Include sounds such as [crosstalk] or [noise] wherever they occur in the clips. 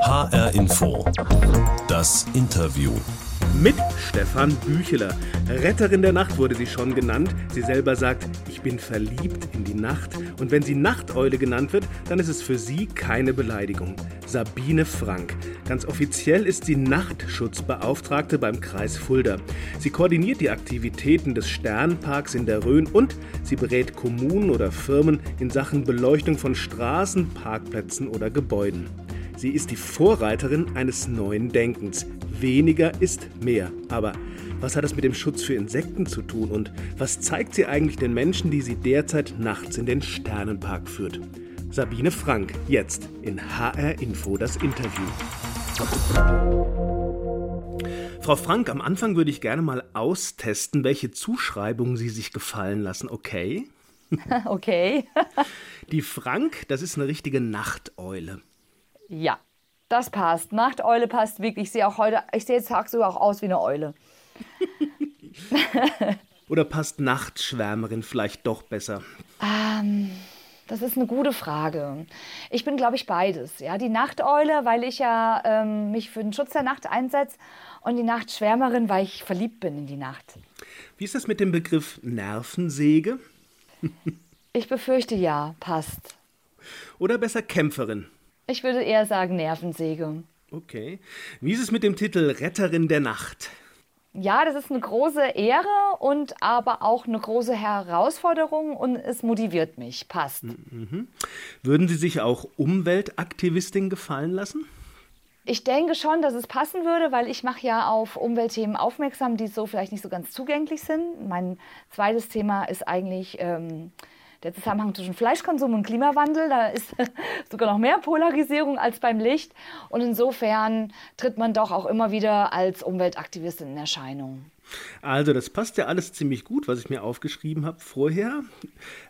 HR Info. Das Interview. Mit Stefan Bücheler. Retterin der Nacht wurde sie schon genannt. Sie selber sagt, ich bin verliebt in die Nacht. Und wenn sie Nachteule genannt wird, dann ist es für sie keine Beleidigung. Sabine Frank. Ganz offiziell ist sie Nachtschutzbeauftragte beim Kreis Fulda. Sie koordiniert die Aktivitäten des Sternparks in der Rhön und sie berät Kommunen oder Firmen in Sachen Beleuchtung von Straßen, Parkplätzen oder Gebäuden. Sie ist die Vorreiterin eines neuen Denkens. Weniger ist mehr. Aber was hat das mit dem Schutz für Insekten zu tun und was zeigt sie eigentlich den Menschen, die sie derzeit nachts in den Sternenpark führt? Sabine Frank, jetzt in HR Info das Interview. Frau Frank, am Anfang würde ich gerne mal austesten, welche Zuschreibungen Sie sich gefallen lassen, okay? [laughs] Okay. Die Frank, das ist eine richtige Nachteule. Ja, das passt. Nachteule passt wirklich. Ich sehe auch heute, ich sehe jetzt tagsüber auch aus wie eine Eule. [laughs] Oder passt Nachtschwärmerin vielleicht doch besser? Ähm, das ist eine gute Frage. Ich bin, glaube ich, beides. Ja, die Nachteule, weil ich ja ähm, mich für den Schutz der Nacht einsetze und die Nachtschwärmerin, weil ich verliebt bin in die Nacht. Wie ist das mit dem Begriff Nervensäge? ich befürchte ja, passt. Oder besser Kämpferin? Ich würde eher sagen Nervensäge. Okay. Wie ist es mit dem Titel Retterin der Nacht? Ja, das ist eine große Ehre und aber auch eine große Herausforderung und es motiviert mich. Passt. Mhm. Würden Sie sich auch Umweltaktivistin gefallen lassen? Ich denke schon, dass es passen würde, weil ich mache ja auf Umweltthemen aufmerksam, die so vielleicht nicht so ganz zugänglich sind. Mein zweites Thema ist eigentlich ähm, der Zusammenhang zwischen Fleischkonsum und Klimawandel. Da ist [laughs] sogar noch mehr Polarisierung als beim Licht. Und insofern tritt man doch auch immer wieder als Umweltaktivistin in Erscheinung. Also, das passt ja alles ziemlich gut, was ich mir aufgeschrieben habe vorher.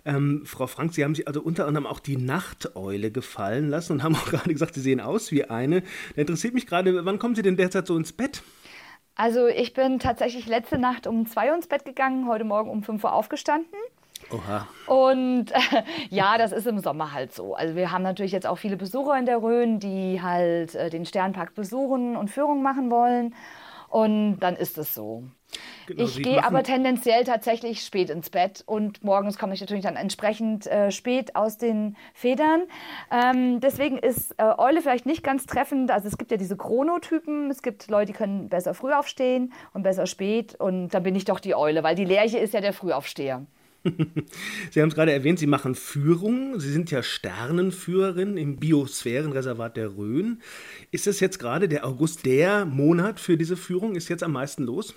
Ähm, Frau Frank, Sie haben sich also unter anderem auch die Nachteule gefallen lassen und [laughs] haben auch gerade gesagt, Sie sehen aus wie eine. Da interessiert mich gerade, wann kommen Sie denn derzeit so ins Bett? Also, ich bin tatsächlich letzte Nacht um zwei Uhr ins Bett gegangen, heute Morgen um fünf Uhr aufgestanden. Oha. Und äh, [laughs] ja, das ist im Sommer halt so. Also wir haben natürlich jetzt auch viele Besucher in der Rhön, die halt äh, den Sternpark besuchen und Führungen machen wollen. Und dann ist es so. Genau, ich gehe aber tendenziell tatsächlich spät ins Bett und morgens komme ich natürlich dann entsprechend äh, spät aus den Federn. Ähm, deswegen ist äh, Eule vielleicht nicht ganz treffend. Also es gibt ja diese Chronotypen. Es gibt Leute, die können besser früh aufstehen und besser spät. Und dann bin ich doch die Eule, weil die Lerche ist ja der Frühaufsteher. [laughs] Sie haben es gerade erwähnt, Sie machen Führungen. Sie sind ja Sternenführerin im Biosphärenreservat der Rhön. Ist es jetzt gerade der August der Monat für diese Führung? Ist jetzt am meisten los?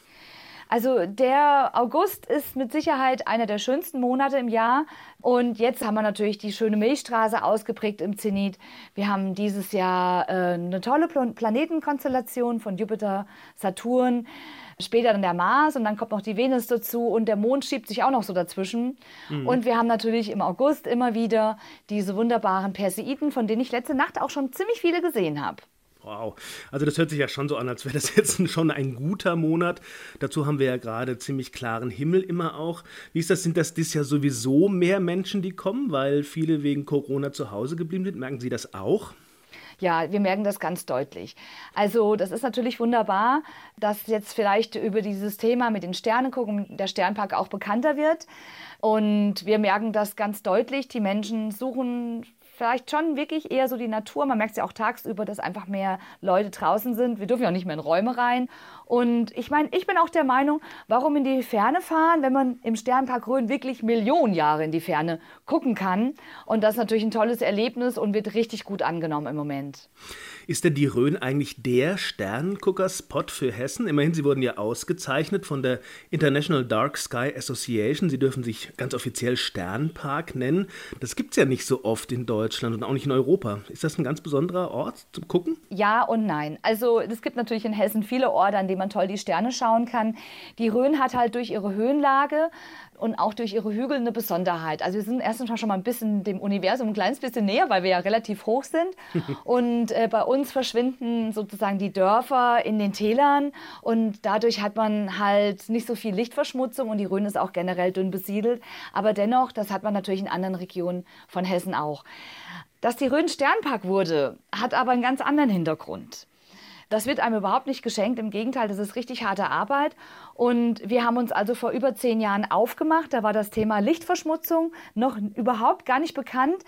Also der August ist mit Sicherheit einer der schönsten Monate im Jahr. Und jetzt haben wir natürlich die schöne Milchstraße ausgeprägt im Zenit. Wir haben dieses Jahr äh, eine tolle Planetenkonstellation von Jupiter, Saturn später dann der Mars und dann kommt noch die Venus dazu und der Mond schiebt sich auch noch so dazwischen. Mhm. Und wir haben natürlich im August immer wieder diese wunderbaren Perseiden, von denen ich letzte Nacht auch schon ziemlich viele gesehen habe. Wow, also das hört sich ja schon so an, als wäre das [laughs] jetzt schon ein guter Monat. Dazu haben wir ja gerade ziemlich klaren Himmel immer auch. Wie ist das? Sind das dieses Jahr sowieso mehr Menschen, die kommen, weil viele wegen Corona zu Hause geblieben sind? Merken Sie das auch? Ja, wir merken das ganz deutlich. Also das ist natürlich wunderbar, dass jetzt vielleicht über dieses Thema mit den Sternen gucken, der Sternpark auch bekannter wird. Und wir merken das ganz deutlich. Die Menschen suchen vielleicht schon wirklich eher so die Natur. Man merkt es ja auch tagsüber, dass einfach mehr Leute draußen sind. Wir dürfen ja auch nicht mehr in Räume rein. Und ich meine, ich bin auch der Meinung, warum in die Ferne fahren, wenn man im Sternpark Rhön wirklich Millionen Jahre in die Ferne gucken kann. Und das ist natürlich ein tolles Erlebnis und wird richtig gut angenommen im Moment. Ist denn die Rhön eigentlich der Sternengucker-Spot für Hessen? Immerhin, Sie wurden ja ausgezeichnet von der International Dark Sky Association. Sie dürfen sich ganz offiziell Sternpark nennen. Das gibt es ja nicht so oft in Deutschland und auch nicht in Europa. Ist das ein ganz besonderer Ort zum Gucken? Ja und nein. Also es gibt natürlich in Hessen viele Orte, an denen man toll die Sterne schauen kann. Die Rhön hat halt durch ihre Höhenlage und auch durch ihre Hügel eine Besonderheit. Also wir sind erstens schon mal ein bisschen dem Universum ein kleines bisschen näher, weil wir ja relativ hoch sind. [laughs] und äh, bei uns verschwinden sozusagen die Dörfer in den Tälern und dadurch hat man halt nicht so viel Lichtverschmutzung und die Rhön ist auch generell dünn besiedelt. Aber dennoch, das hat man natürlich in anderen Regionen von Hessen auch. Dass die Rhön Sternpark wurde, hat aber einen ganz anderen Hintergrund. Das wird einem überhaupt nicht geschenkt. Im Gegenteil, das ist richtig harte Arbeit. Und wir haben uns also vor über zehn Jahren aufgemacht. Da war das Thema Lichtverschmutzung noch überhaupt gar nicht bekannt.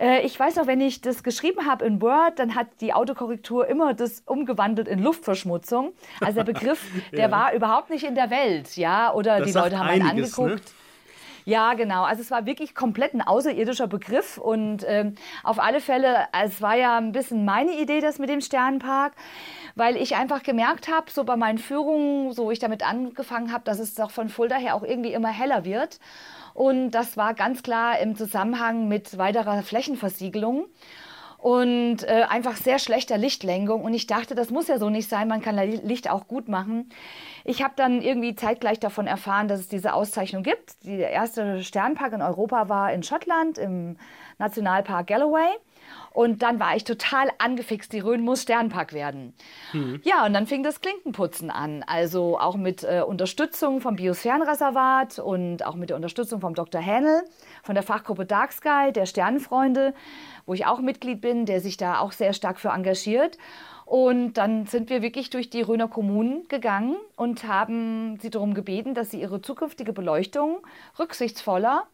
Äh, ich weiß noch, wenn ich das geschrieben habe in Word, dann hat die Autokorrektur immer das umgewandelt in Luftverschmutzung. Also der Begriff, [laughs] der ja. war überhaupt nicht in der Welt, ja. Oder das die Leute haben einiges, einen angeguckt. Ne? Ja, genau. Also es war wirklich komplett ein außerirdischer Begriff und ähm, auf alle Fälle, es war ja ein bisschen meine Idee, das mit dem Sternenpark weil ich einfach gemerkt habe, so bei meinen Führungen, so ich damit angefangen habe, dass es doch von Fulda her auch irgendwie immer heller wird. Und das war ganz klar im Zusammenhang mit weiterer Flächenversiegelung und äh, einfach sehr schlechter Lichtlenkung. Und ich dachte, das muss ja so nicht sein, man kann Licht auch gut machen. Ich habe dann irgendwie zeitgleich davon erfahren, dass es diese Auszeichnung gibt. Der erste Sternpark in Europa war in Schottland im Nationalpark Galloway. Und dann war ich total angefixt, die Rhön muss Sternpark werden. Mhm. Ja, und dann fing das Klinkenputzen an. Also auch mit äh, Unterstützung vom Biosphärenreservat und auch mit der Unterstützung vom Dr. Hähnel von der Fachgruppe Dark Sky, der Sternenfreunde, wo ich auch Mitglied bin, der sich da auch sehr stark für engagiert. Und dann sind wir wirklich durch die Röner Kommunen gegangen und haben sie darum gebeten, dass sie ihre zukünftige Beleuchtung rücksichtsvoller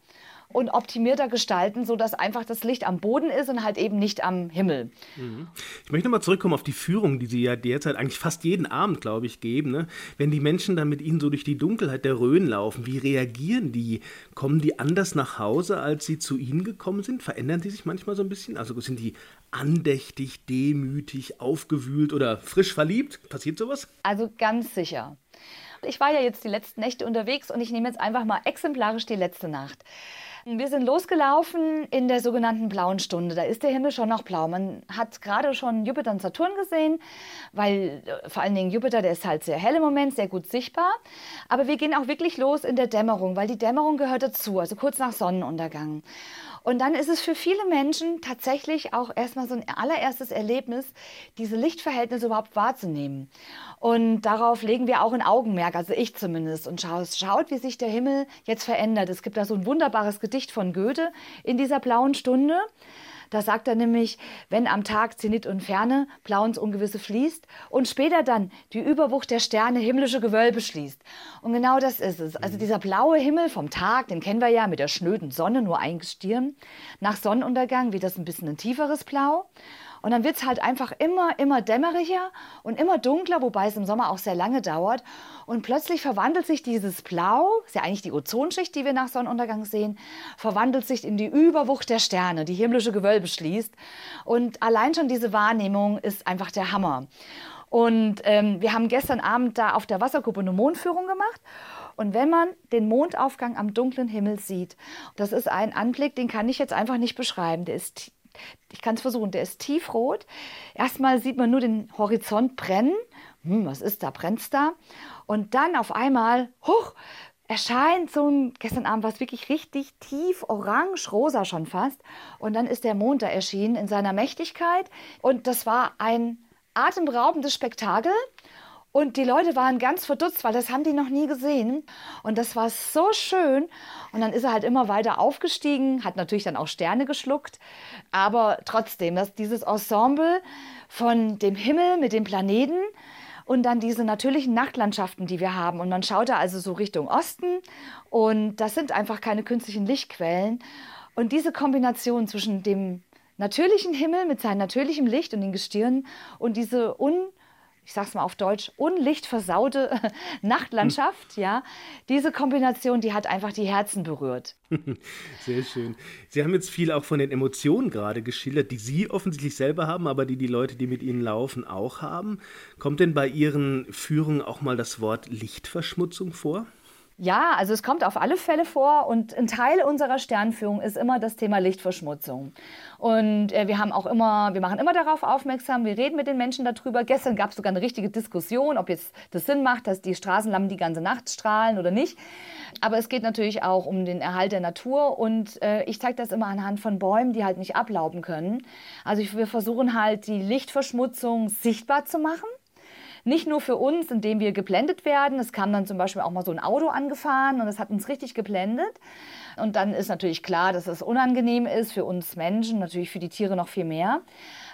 und optimierter gestalten, sodass einfach das Licht am Boden ist und halt eben nicht am Himmel. Mhm. Ich möchte nochmal zurückkommen auf die Führung, die Sie ja derzeit eigentlich fast jeden Abend, glaube ich, geben. Ne? Wenn die Menschen dann mit Ihnen so durch die Dunkelheit der Rhön laufen, wie reagieren die? Kommen die anders nach Hause, als sie zu Ihnen gekommen sind? Verändern die sich manchmal so ein bisschen? Also sind die andächtig, demütig, aufgewühlt oder frisch verliebt? Passiert sowas? Also ganz sicher. Ich war ja jetzt die letzten Nächte unterwegs und ich nehme jetzt einfach mal exemplarisch die letzte Nacht. Wir sind losgelaufen in der sogenannten blauen Stunde. Da ist der Himmel schon noch blau. Man hat gerade schon Jupiter und Saturn gesehen, weil äh, vor allen Dingen Jupiter, der ist halt sehr hell im Moment, sehr gut sichtbar. Aber wir gehen auch wirklich los in der Dämmerung, weil die Dämmerung gehört dazu, also kurz nach Sonnenuntergang. Und dann ist es für viele Menschen tatsächlich auch erstmal so ein allererstes Erlebnis, diese Lichtverhältnisse überhaupt wahrzunehmen. Und darauf legen wir auch ein Augenmerk, also ich zumindest, und schaut, schaut, wie sich der Himmel jetzt verändert. Es gibt da so ein wunderbares Gedicht von Goethe in dieser blauen Stunde. Da sagt er nämlich, wenn am Tag Zenit und Ferne blau ins Ungewisse fließt und später dann die Überwucht der Sterne himmlische Gewölbe schließt. Und genau das ist es. Also dieser blaue Himmel vom Tag, den kennen wir ja mit der schnöden Sonne, nur ein Gestirn. Nach Sonnenuntergang wird das ein bisschen ein tieferes Blau. Und dann wird es halt einfach immer, immer dämmeriger und immer dunkler, wobei es im Sommer auch sehr lange dauert. Und plötzlich verwandelt sich dieses Blau, ist ja eigentlich die Ozonschicht, die wir nach Sonnenuntergang sehen, verwandelt sich in die Überwucht der Sterne, die himmlische Gewölbe schließt. Und allein schon diese Wahrnehmung ist einfach der Hammer. Und ähm, wir haben gestern Abend da auf der Wasserkuppe eine Mondführung gemacht. Und wenn man den Mondaufgang am dunklen Himmel sieht, das ist ein Anblick, den kann ich jetzt einfach nicht beschreiben. Der ist ich kann es versuchen, der ist tiefrot. Erstmal sieht man nur den Horizont brennen. Hm, was ist da? Brennt es da? Und dann auf einmal, hoch, erscheint so ein, gestern Abend war es wirklich richtig tief, orange, rosa schon fast. Und dann ist der Mond da erschienen in seiner Mächtigkeit. Und das war ein atemberaubendes Spektakel. Und die Leute waren ganz verdutzt, weil das haben die noch nie gesehen. Und das war so schön. Und dann ist er halt immer weiter aufgestiegen, hat natürlich dann auch Sterne geschluckt. Aber trotzdem, dass dieses Ensemble von dem Himmel mit den Planeten und dann diese natürlichen Nachtlandschaften, die wir haben. Und man schaut da also so Richtung Osten. Und das sind einfach keine künstlichen Lichtquellen. Und diese Kombination zwischen dem natürlichen Himmel mit seinem natürlichen Licht und den Gestirnen und diese un ich sag's mal auf Deutsch, unlichtversaute [laughs] Nachtlandschaft, ja. Diese Kombination, die hat einfach die Herzen berührt. [laughs] Sehr schön. Sie haben jetzt viel auch von den Emotionen gerade geschildert, die Sie offensichtlich selber haben, aber die die Leute, die mit Ihnen laufen, auch haben. Kommt denn bei Ihren Führungen auch mal das Wort Lichtverschmutzung vor? Ja, also es kommt auf alle Fälle vor und ein Teil unserer Sternführung ist immer das Thema Lichtverschmutzung. Und äh, wir haben auch immer, wir machen immer darauf aufmerksam, wir reden mit den Menschen darüber. Gestern gab es sogar eine richtige Diskussion, ob jetzt das Sinn macht, dass die Straßenlampen die ganze Nacht strahlen oder nicht. Aber es geht natürlich auch um den Erhalt der Natur und äh, ich zeige das immer anhand von Bäumen, die halt nicht ablauben können. Also ich, wir versuchen halt die Lichtverschmutzung sichtbar zu machen Nicht nur für uns, indem wir geblendet werden. Es kam dann zum Beispiel auch mal so ein Auto angefahren und es hat uns richtig geblendet. Und dann ist natürlich klar, dass es unangenehm ist für uns Menschen, natürlich für die Tiere noch viel mehr.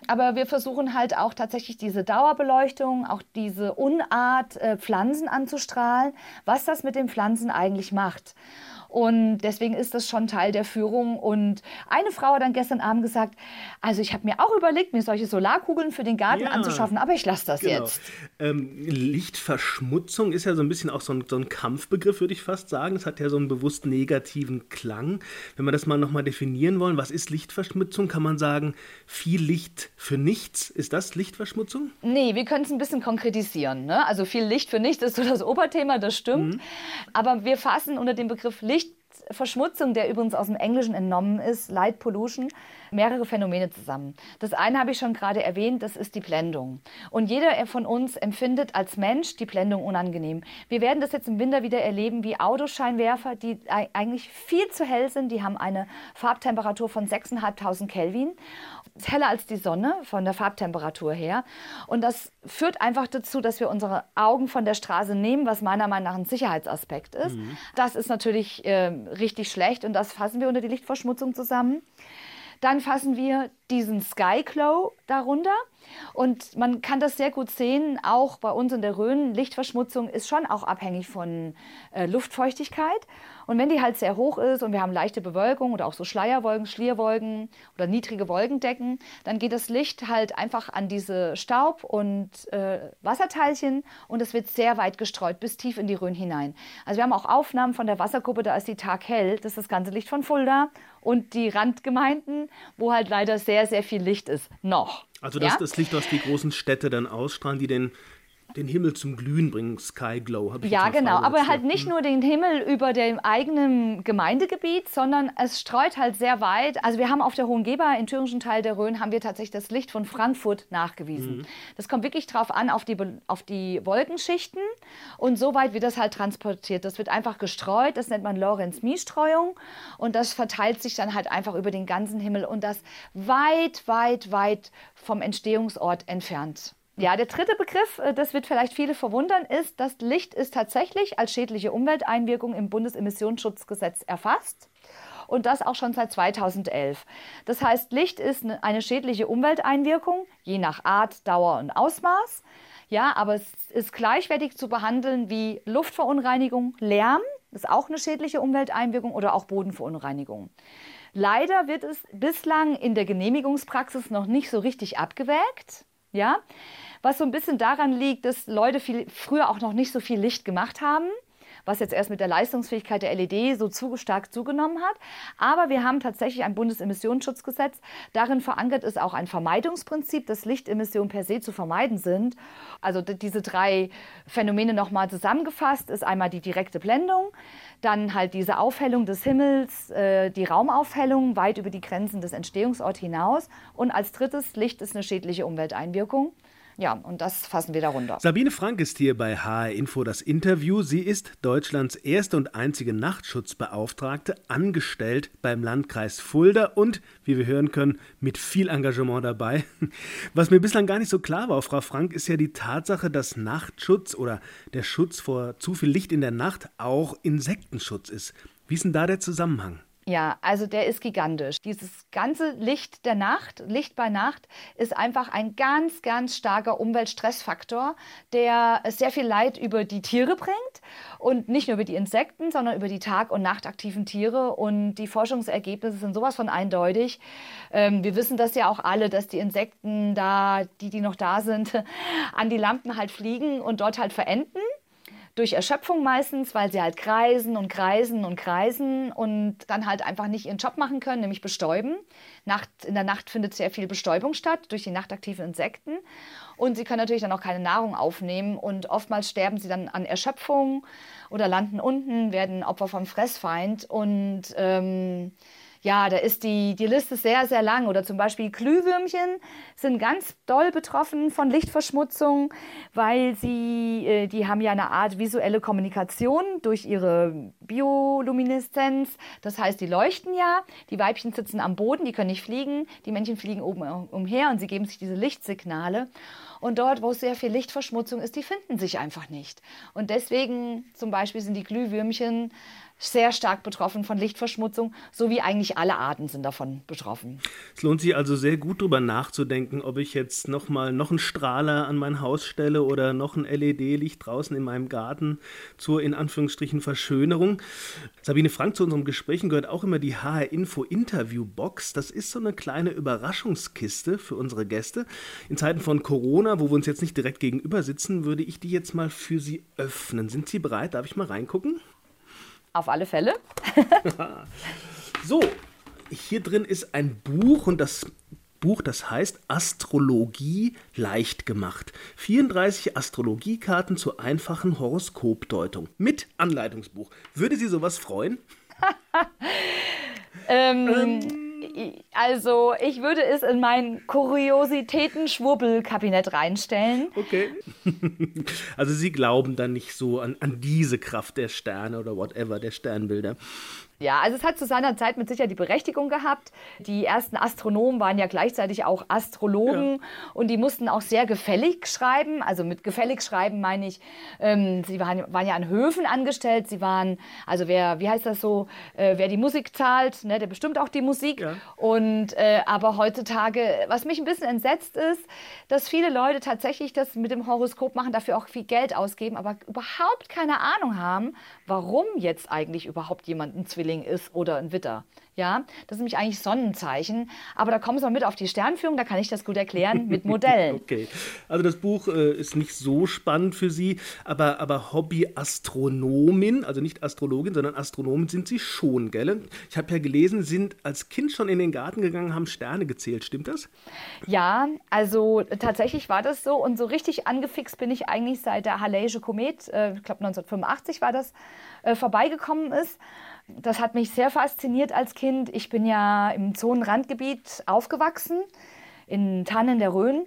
Aber wir versuchen halt auch tatsächlich diese Dauerbeleuchtung, auch diese Unart, äh, Pflanzen anzustrahlen, was das mit den Pflanzen eigentlich macht. Und deswegen ist das schon Teil der Führung. Und eine Frau hat dann gestern Abend gesagt, also ich habe mir auch überlegt, mir solche Solarkugeln für den Garten ja, anzuschaffen, aber ich lasse das genau. jetzt. Ähm, Lichtverschmutzung ist ja so ein bisschen auch so ein, so ein Kampfbegriff, würde ich fast sagen. Es hat ja so einen bewusst negativen Klang. Wenn wir das mal nochmal definieren wollen, was ist Lichtverschmutzung? Kann man sagen, viel Licht für nichts? Ist das Lichtverschmutzung? Nee, wir können es ein bisschen konkretisieren. Ne? Also viel Licht für nichts ist so das Oberthema, das stimmt. Mhm. Aber wir fassen unter dem Begriff Licht Lichtverschmutzung, der übrigens aus dem Englischen entnommen ist, Light Pollution, mehrere Phänomene zusammen. Das eine habe ich schon gerade erwähnt, das ist die Blendung. Und jeder von uns empfindet als Mensch die Blendung unangenehm. Wir werden das jetzt im Winter wieder erleben, wie Autoscheinwerfer, die eigentlich viel zu hell sind, die haben eine Farbtemperatur von 6.500 Kelvin ist heller als die Sonne von der Farbtemperatur her. Und das führt einfach dazu, dass wir unsere Augen von der Straße nehmen, was meiner Meinung nach ein Sicherheitsaspekt ist. Mhm. Das ist natürlich äh, richtig schlecht und das fassen wir unter die Lichtverschmutzung zusammen. Dann fassen wir diesen Sky Glow darunter. Und man kann das sehr gut sehen, auch bei uns in der Rhön. Lichtverschmutzung ist schon auch abhängig von äh, Luftfeuchtigkeit. Und wenn die halt sehr hoch ist und wir haben leichte Bewölkung oder auch so Schleierwolken, Schlierwolken oder niedrige Wolkendecken, dann geht das Licht halt einfach an diese Staub- und äh, Wasserteilchen und es wird sehr weit gestreut bis tief in die Rhön hinein. Also wir haben auch Aufnahmen von der Wasserkuppe, da ist die Tag hell, das ist das ganze Licht von Fulda und die Randgemeinden, wo halt leider sehr, sehr viel Licht ist. Noch. Also das, ja? das Licht, was die großen Städte dann ausstrahlen, die den den Himmel zum Glühen bringen, Sky Glow. Ich ja, genau, aber halt nicht nur den Himmel über dem eigenen Gemeindegebiet, sondern es streut halt sehr weit. Also wir haben auf der Hohen Geber, im thüringischen Teil der Rhön, haben wir tatsächlich das Licht von Frankfurt nachgewiesen. Mhm. Das kommt wirklich drauf an, auf die, auf die Wolkenschichten und so weit wird das halt transportiert. Das wird einfach gestreut, das nennt man Lorenz-Mies-Streuung und das verteilt sich dann halt einfach über den ganzen Himmel und das weit, weit, weit vom Entstehungsort entfernt. Ja, der dritte Begriff, äh, das wird vielleicht viele verwundern, ist, das Licht ist tatsächlich als schädliche Umwelteinwirkung im Bundesemissionsschutzgesetz erfasst und das auch schon seit 2011. Das heißt, Licht ist eine schädliche Umwelteinwirkung, je nach Art, Dauer und Ausmaß. Ja, aber es ist gleichwertig zu behandeln wie Luftverunreinigung, Lärm, ist auch eine schädliche Umwelteinwirkung oder auch Bodenverunreinigung. Leider wird es bislang in der Genehmigungspraxis noch nicht so richtig abgewägt. Ja, was so ein bisschen daran liegt, dass Leute viel, früher auch noch nicht so viel Licht gemacht haben, was jetzt erst mit der Leistungsfähigkeit der LED so zu, stark zugenommen hat. Aber wir haben tatsächlich ein Bundesemissionsschutzgesetz. Darin verankert ist auch ein Vermeidungsprinzip, dass Lichtemissionen per se zu vermeiden sind. Also diese drei Phänomene nochmal zusammengefasst ist einmal die direkte Blendung, dann halt diese Aufhellung des Himmels, äh, die Raumaufhellung weit über die Grenzen des Entstehungsorts hinaus. Und als drittes, Licht ist eine schädliche Umwelteinwirkung. Ja, und das fassen wir darunter. Sabine Frank ist hier bei HR Info das Interview. Sie ist Deutschlands erste und einzige Nachtschutzbeauftragte, angestellt beim Landkreis Fulda und, wie wir hören können, mit viel Engagement dabei. [laughs] Was mir bislang gar nicht so klar war, Frau Frank, ist ja die Tatsache, dass Nachtschutz oder der Schutz vor zu viel Licht in der Nacht auch Insektenschutz ist. Wie ist denn da der Zusammenhang? Ja, also der ist gigantisch. Dieses ganze Licht der Nacht, Licht bei Nacht, ist einfach ein ganz, ganz starker Umweltstressfaktor, der sehr viel Leid über die Tiere bringt und nicht nur über die Insekten, sondern über die tag- und nachtaktiven Tiere. Und die Forschungsergebnisse sind sowas von eindeutig. Ähm, wir wissen das ja auch alle, dass die Insekten da, die, die noch da sind, [laughs] an die Lampen halt fliegen und dort halt verenden durch Erschöpfung meistens, weil sie halt kreisen und kreisen und kreisen und dann halt einfach nicht ihren Job machen können, nämlich bestäuben. Nacht, in der Nacht findet sehr viel Bestäubung statt durch die nachtaktiven Insekten und sie können natürlich dann auch keine Nahrung aufnehmen und oftmals sterben sie dann an Erschöpfung oder landen unten, werden Opfer vom Fressfeind und ähm, ja, da ist die, die Liste sehr, sehr lang. Oder zum Beispiel Glühwürmchen sind ganz doll betroffen von Lichtverschmutzung, weil sie, äh, die haben ja eine Art visuelle Kommunikation durch ihre Biolumineszenz. Das heißt, die leuchten ja. Die Weibchen sitzen am Boden, die können nicht fliegen. Die Männchen fliegen oben umher und sie geben sich diese Lichtsignale. Und dort, wo sehr viel Lichtverschmutzung ist, die finden sich einfach nicht. Und deswegen zum Beispiel sind die Glühwürmchen sehr stark betroffen von Lichtverschmutzung, so wie eigentlich alle Arten sind davon betroffen. Es lohnt sich also sehr gut darüber nachzudenken, ob ich jetzt nochmal noch einen Strahler an mein Haus stelle oder noch ein LED-Licht draußen in meinem Garten zur in Anführungsstrichen Verschönerung. Sabine Frank, zu unseren Gesprächen gehört auch immer die HR Info Interview Box. Das ist so eine kleine Überraschungskiste für unsere Gäste. In Zeiten von Corona, wo wir uns jetzt nicht direkt gegenüber sitzen, würde ich die jetzt mal für Sie öffnen. Sind Sie bereit? Darf ich mal reingucken? Auf alle Fälle. [laughs] so, hier drin ist ein Buch und das Buch, das heißt Astrologie leicht gemacht. 34 Astrologiekarten zur einfachen Horoskopdeutung mit Anleitungsbuch. Würde Sie sowas freuen? [laughs] ähm, ähm also ich würde es in mein Kuriositäten-Schwurbelkabinett reinstellen. Okay. [laughs] Also Sie glauben dann nicht so an, an diese Kraft der Sterne oder whatever, der Sternbilder. Ja, also es hat zu seiner Zeit mit Sicherheit die Berechtigung gehabt. Die ersten Astronomen waren ja gleichzeitig auch Astrologen ja. und die mussten auch sehr gefällig schreiben. Also mit gefällig schreiben meine ich, ähm, sie waren, waren, ja an Höfen angestellt. Sie waren, also wer, wie heißt das so, äh, wer die Musik zahlt, ne, der bestimmt auch die Musik. Ja. Und äh, aber heutzutage, was mich ein bisschen entsetzt ist, dass viele Leute tatsächlich das mit dem Horoskop machen, dafür auch viel Geld ausgeben, aber überhaupt keine Ahnung haben, warum jetzt eigentlich überhaupt jemand ein Zwilling Zwilling ist oder ein Witter. Ja, das ist nämlich eigentlich Sonnenzeichen. Aber da kommen Sie mal mit auf die Sternführung, da kann ich das gut erklären [laughs] mit Modellen. okay. Also das Buch äh, ist nicht so spannend für Sie, aber, aber Hobby-Astronomin, also nicht Astrologin, sondern Astronomin sind Sie schon, gell? Ich habe ja gelesen, Sie sind als Kind schon in den Garten gegangen, haben Sterne gezählt. Stimmt das? Ja, also tatsächlich war das so. Und so richtig angefixt bin ich eigentlich seit der Halley'sche Komet, äh, ich glaube 1985 war das, äh, vorbeigekommen ist das hat mich sehr fasziniert als Kind. Ich bin ja im Zonenrandgebiet aufgewachsen, in Tannen der Rhön.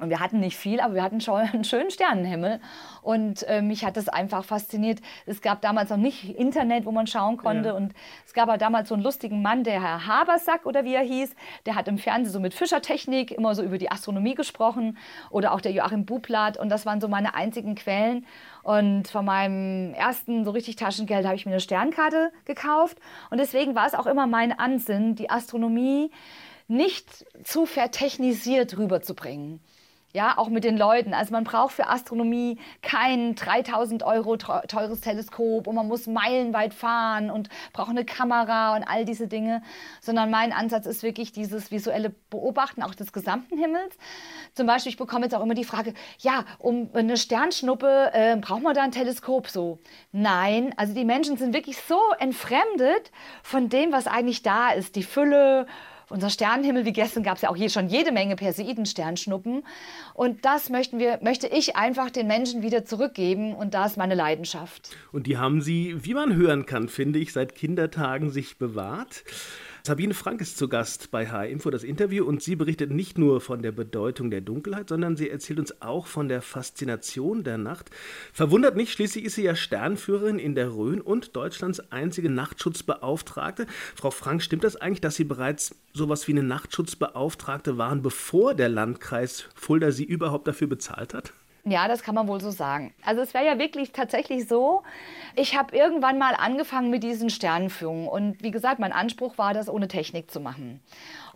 Und wir hatten nicht viel, aber wir hatten schon einen schönen Sternenhimmel. Und äh, mich hat das einfach fasziniert. Es gab damals noch nicht Internet, wo man schauen konnte. Ja. Und es gab aber damals so einen lustigen Mann, der Herr Habersack oder wie er hieß. Der hat im Fernsehen so mit Fischertechnik immer so über die Astronomie gesprochen. Oder auch der Joachim Bublatt. Und das waren so meine einzigen Quellen. Und von meinem ersten so richtig Taschengeld habe ich mir eine Sternkarte gekauft. Und deswegen war es auch immer mein Ansinn, die Astronomie nicht zu vertechnisiert rüberzubringen. Ja, auch mit den Leuten. Also man braucht für Astronomie kein 3000 Euro teures Teleskop und man muss meilenweit fahren und braucht eine Kamera und all diese Dinge, sondern mein Ansatz ist wirklich dieses visuelle Beobachten auch des gesamten Himmels. Zum Beispiel, ich bekomme jetzt auch immer die Frage, ja, um eine Sternschnuppe äh, braucht man da ein Teleskop so? Nein, also die Menschen sind wirklich so entfremdet von dem, was eigentlich da ist, die Fülle unser Sternenhimmel, wie gestern gab es ja auch hier schon jede Menge Perseiden-Sternschnuppen. Und das möchten wir, möchte ich einfach den Menschen wieder zurückgeben. Und da ist meine Leidenschaft. Und die haben Sie, wie man hören kann, finde ich, seit Kindertagen sich bewahrt. Sabine Frank ist zu Gast bei H-Info, das Interview, und sie berichtet nicht nur von der Bedeutung der Dunkelheit, sondern sie erzählt uns auch von der Faszination der Nacht. Verwundert nicht, schließlich ist sie ja Sternführerin in der Rhön und Deutschlands einzige Nachtschutzbeauftragte. Frau Frank, stimmt das eigentlich, dass Sie bereits sowas wie eine Nachtschutzbeauftragte waren, bevor der Landkreis Fulda Sie überhaupt dafür bezahlt hat? Ja, das kann man wohl so sagen. Also es wäre ja wirklich tatsächlich so, ich habe irgendwann mal angefangen mit diesen Sternenführungen und wie gesagt, mein Anspruch war, das ohne Technik zu machen.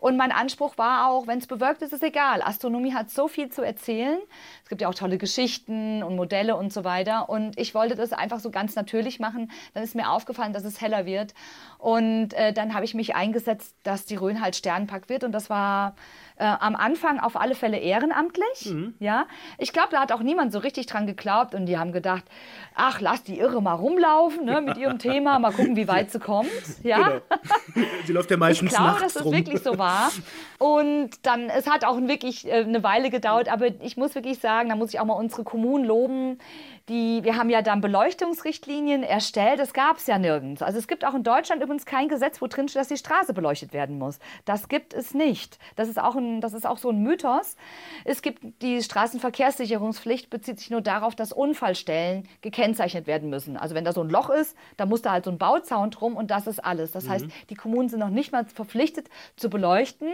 Und mein Anspruch war auch, wenn es bewirkt ist, ist egal. Astronomie hat so viel zu erzählen. Es gibt ja auch tolle Geschichten und Modelle und so weiter. Und ich wollte das einfach so ganz natürlich machen. Dann ist mir aufgefallen, dass es heller wird. Und äh, dann habe ich mich eingesetzt, dass die Rhön halt Sternenpark wird. Und das war äh, am Anfang auf alle Fälle ehrenamtlich. Mhm. Ja, ich glaube, da hat auch niemand so richtig dran geglaubt und die haben gedacht, ach, lass die Irre mal rumlaufen ne, mit ihrem Thema, mal gucken, wie weit sie kommt. [laughs] Ja, genau. sie läuft ja meistens Ich glaube, dass es wirklich so war. Und dann, es hat auch wirklich äh, eine Weile gedauert, aber ich muss wirklich sagen, da muss ich auch mal unsere Kommunen loben. Die, wir haben ja dann Beleuchtungsrichtlinien erstellt. Das gab es ja nirgends. Also es gibt auch in Deutschland übrigens kein Gesetz, wo drin steht, dass die Straße beleuchtet werden muss. Das gibt es nicht. Das ist auch, ein, das ist auch so ein Mythos. Es gibt die Straßenverkehrssicherungspflicht, bezieht sich nur darauf, dass Unfallstellen gekennzeichnet werden müssen. Also wenn da so ein Loch ist, dann muss da halt so ein Bauzaun drum und das ist alles. Das mhm. heißt, die Kommunen sind noch nicht mal verpflichtet zu beleuchten beleuchten.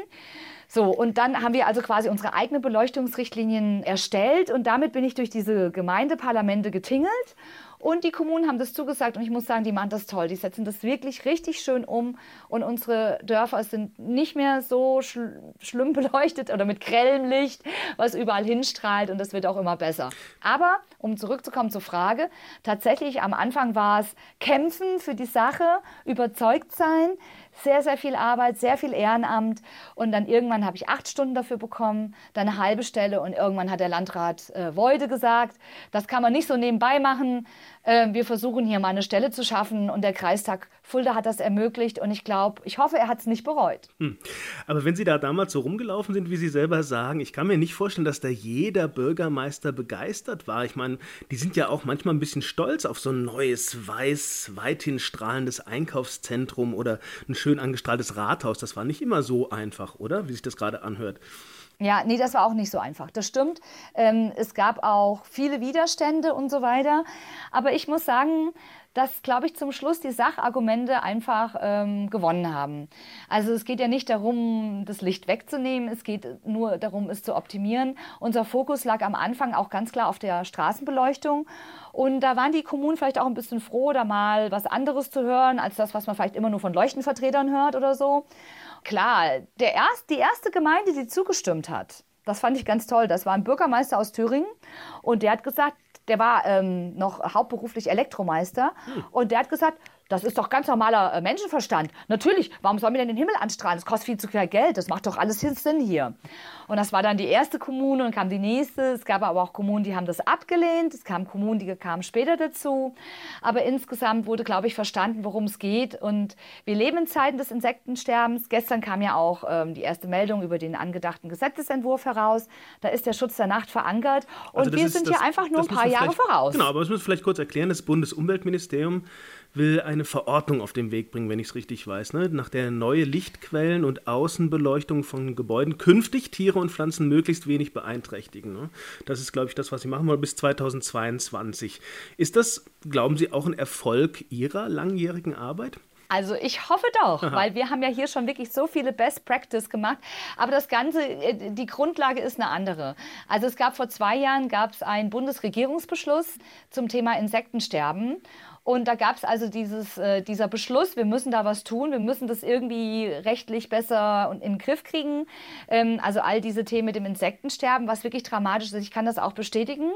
So, und dann haben wir also quasi unsere eigenen Beleuchtungsrichtlinien erstellt und damit bin ich durch diese Gemeindeparlamente getingelt und die Kommunen haben das zugesagt und ich muss sagen, die machen das toll. Die setzen das wirklich richtig schön um und unsere Dörfer sind nicht mehr so schl schlimm beleuchtet oder mit grellem Licht, was überall hinstrahlt und das wird auch immer besser. Aber um zurückzukommen zur Frage, tatsächlich am Anfang war es kämpfen für die Sache, überzeugt sein, sehr, sehr viel Arbeit, sehr viel Ehrenamt. Und dann irgendwann habe ich acht Stunden dafür bekommen, dann eine halbe Stelle. Und irgendwann hat der Landrat äh, Woide gesagt, das kann man nicht so nebenbei machen. Äh, wir versuchen hier mal eine Stelle zu schaffen. Und der Kreistag Fulda hat das ermöglicht. Und ich glaube, ich hoffe, er hat es nicht bereut. Hm. Aber wenn Sie da damals so rumgelaufen sind, wie Sie selber sagen, ich kann mir nicht vorstellen, dass da jeder Bürgermeister begeistert war. Ich meine, die sind ja auch manchmal ein bisschen stolz auf so ein neues, weiß, weithin strahlendes Einkaufszentrum oder ein schön angestrahltes Rathaus. Das war nicht immer so einfach, oder? Wie sich das gerade anhört. Ja, nee, das war auch nicht so einfach. Das stimmt. Ähm, es gab auch viele Widerstände und so weiter. Aber ich muss sagen, dass, glaube ich, zum Schluss die Sachargumente einfach ähm, gewonnen haben. Also es geht ja nicht darum, das Licht wegzunehmen, es geht nur darum, es zu optimieren. Unser Fokus lag am Anfang auch ganz klar auf der Straßenbeleuchtung. Und da waren die Kommunen vielleicht auch ein bisschen froh, da mal was anderes zu hören, als das, was man vielleicht immer nur von Leuchtenvertretern hört oder so. Klar, der erst, die erste Gemeinde, die zugestimmt hat, das fand ich ganz toll. Das war ein Bürgermeister aus Thüringen und der hat gesagt, der war ähm, noch hauptberuflich Elektromeister hm. und der hat gesagt, das ist doch ganz normaler äh, Menschenverstand. Natürlich, warum soll mir denn den Himmel anstrahlen? Das kostet viel zu viel Geld. Das macht doch alles Sinn hier. Und das war dann die erste Kommune und kam die nächste. Es gab aber auch Kommunen, die haben das abgelehnt. Es kamen Kommunen, die kamen später dazu. Aber insgesamt wurde, glaube ich, verstanden, worum es geht. Und wir leben in Zeiten des Insektensterbens. Gestern kam ja auch ähm, die erste Meldung über den angedachten Gesetzesentwurf heraus. Da ist der Schutz der Nacht verankert. Und also wir sind das, hier einfach nur ein paar Jahre voraus. Genau, aber das müssen wir vielleicht kurz erklären. Das Bundesumweltministerium will eine Verordnung auf den Weg bringen, wenn ich es richtig weiß, ne? nach der neue Lichtquellen und Außenbeleuchtung von Gebäuden künftig Tiere und Pflanzen möglichst wenig beeinträchtigen. Ne? Das ist, glaube ich, das, was Sie machen wollen bis 2022. Ist das, glauben Sie, auch ein Erfolg Ihrer langjährigen Arbeit? Also ich hoffe doch, Aha. weil wir haben ja hier schon wirklich so viele Best Practice gemacht. Aber das Ganze, äh, die Grundlage ist eine andere. Also es gab vor zwei Jahren gab es einen Bundesregierungsbeschluss zum Thema Insektensterben. Und da gab es also dieses, äh, dieser Beschluss, wir müssen da was tun, wir müssen das irgendwie rechtlich besser in den Griff kriegen. Ähm, also all diese Themen mit dem Insektensterben, was wirklich dramatisch ist. Ich kann das auch bestätigen.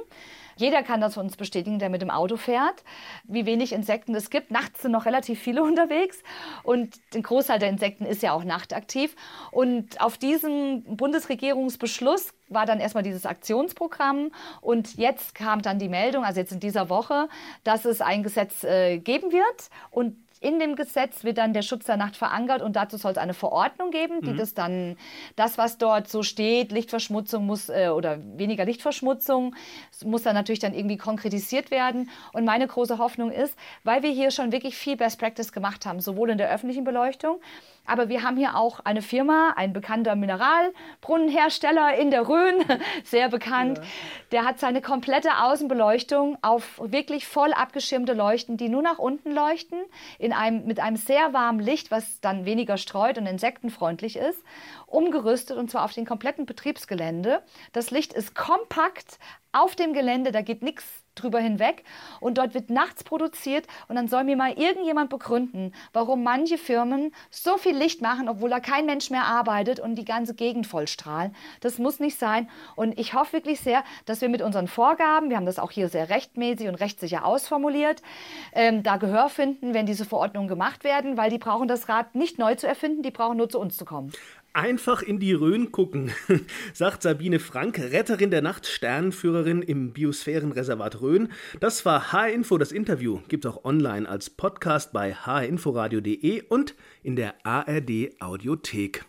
Jeder kann das von uns bestätigen, der mit dem Auto fährt, wie wenig Insekten es gibt. Nachts sind noch relativ viele [laughs] unterwegs und ein Großteil der Insekten ist ja auch nachtaktiv. Und auf diesen Bundesregierungsbeschluss war dann erstmal dieses Aktionsprogramm und jetzt kam dann die Meldung, also jetzt in dieser Woche, dass es ein Gesetz äh, geben wird und in dem Gesetz wird dann der Schutz der Nacht verankert und dazu soll es eine Verordnung geben, die mhm. das dann, das, was dort so steht, Lichtverschmutzung muss äh, oder weniger Lichtverschmutzung, muss dann natürlich dann irgendwie konkretisiert werden. Und meine große Hoffnung ist, weil wir hier schon wirklich viel Best Practice gemacht haben, sowohl in der öffentlichen Beleuchtung, aber wir haben hier auch eine Firma, ein bekannter Mineralbrunnenhersteller in der Rhön, [laughs] sehr bekannt. Ja. Der hat seine komplette Außenbeleuchtung auf wirklich voll abgeschirmte Leuchten, die nur nach unten leuchten, in einem, mit einem sehr warmen Licht, was dann weniger streut und insektenfreundlich ist, umgerüstet und zwar auf den kompletten Betriebsgelände. Das Licht ist kompakt auf dem Gelände, da geht nichts drüber hinweg und dort wird nachts produziert und dann soll mir mal irgendjemand begründen, warum manche Firmen so viel Licht machen, obwohl da kein Mensch mehr arbeitet und die ganze Gegend vollstrahlen. Das muss nicht sein und ich hoffe wirklich sehr, dass wir mit unseren Vorgaben, wir haben das auch hier sehr rechtmäßig und rechtssicher ausformuliert, ähm, da Gehör finden, wenn diese Verordnungen gemacht werden, weil die brauchen das Rad nicht neu zu erfinden, die brauchen nur zu uns zu kommen. Einfach in die Rhön gucken, [laughs] sagt Sabine Frank, Retterin der Nacht, Sternenführerin im Biosphärenreservat Rhön. Das war H-Info, das Interview. Gibt auch online als Podcast bei hinforadio.de und in der ARD Audiothek.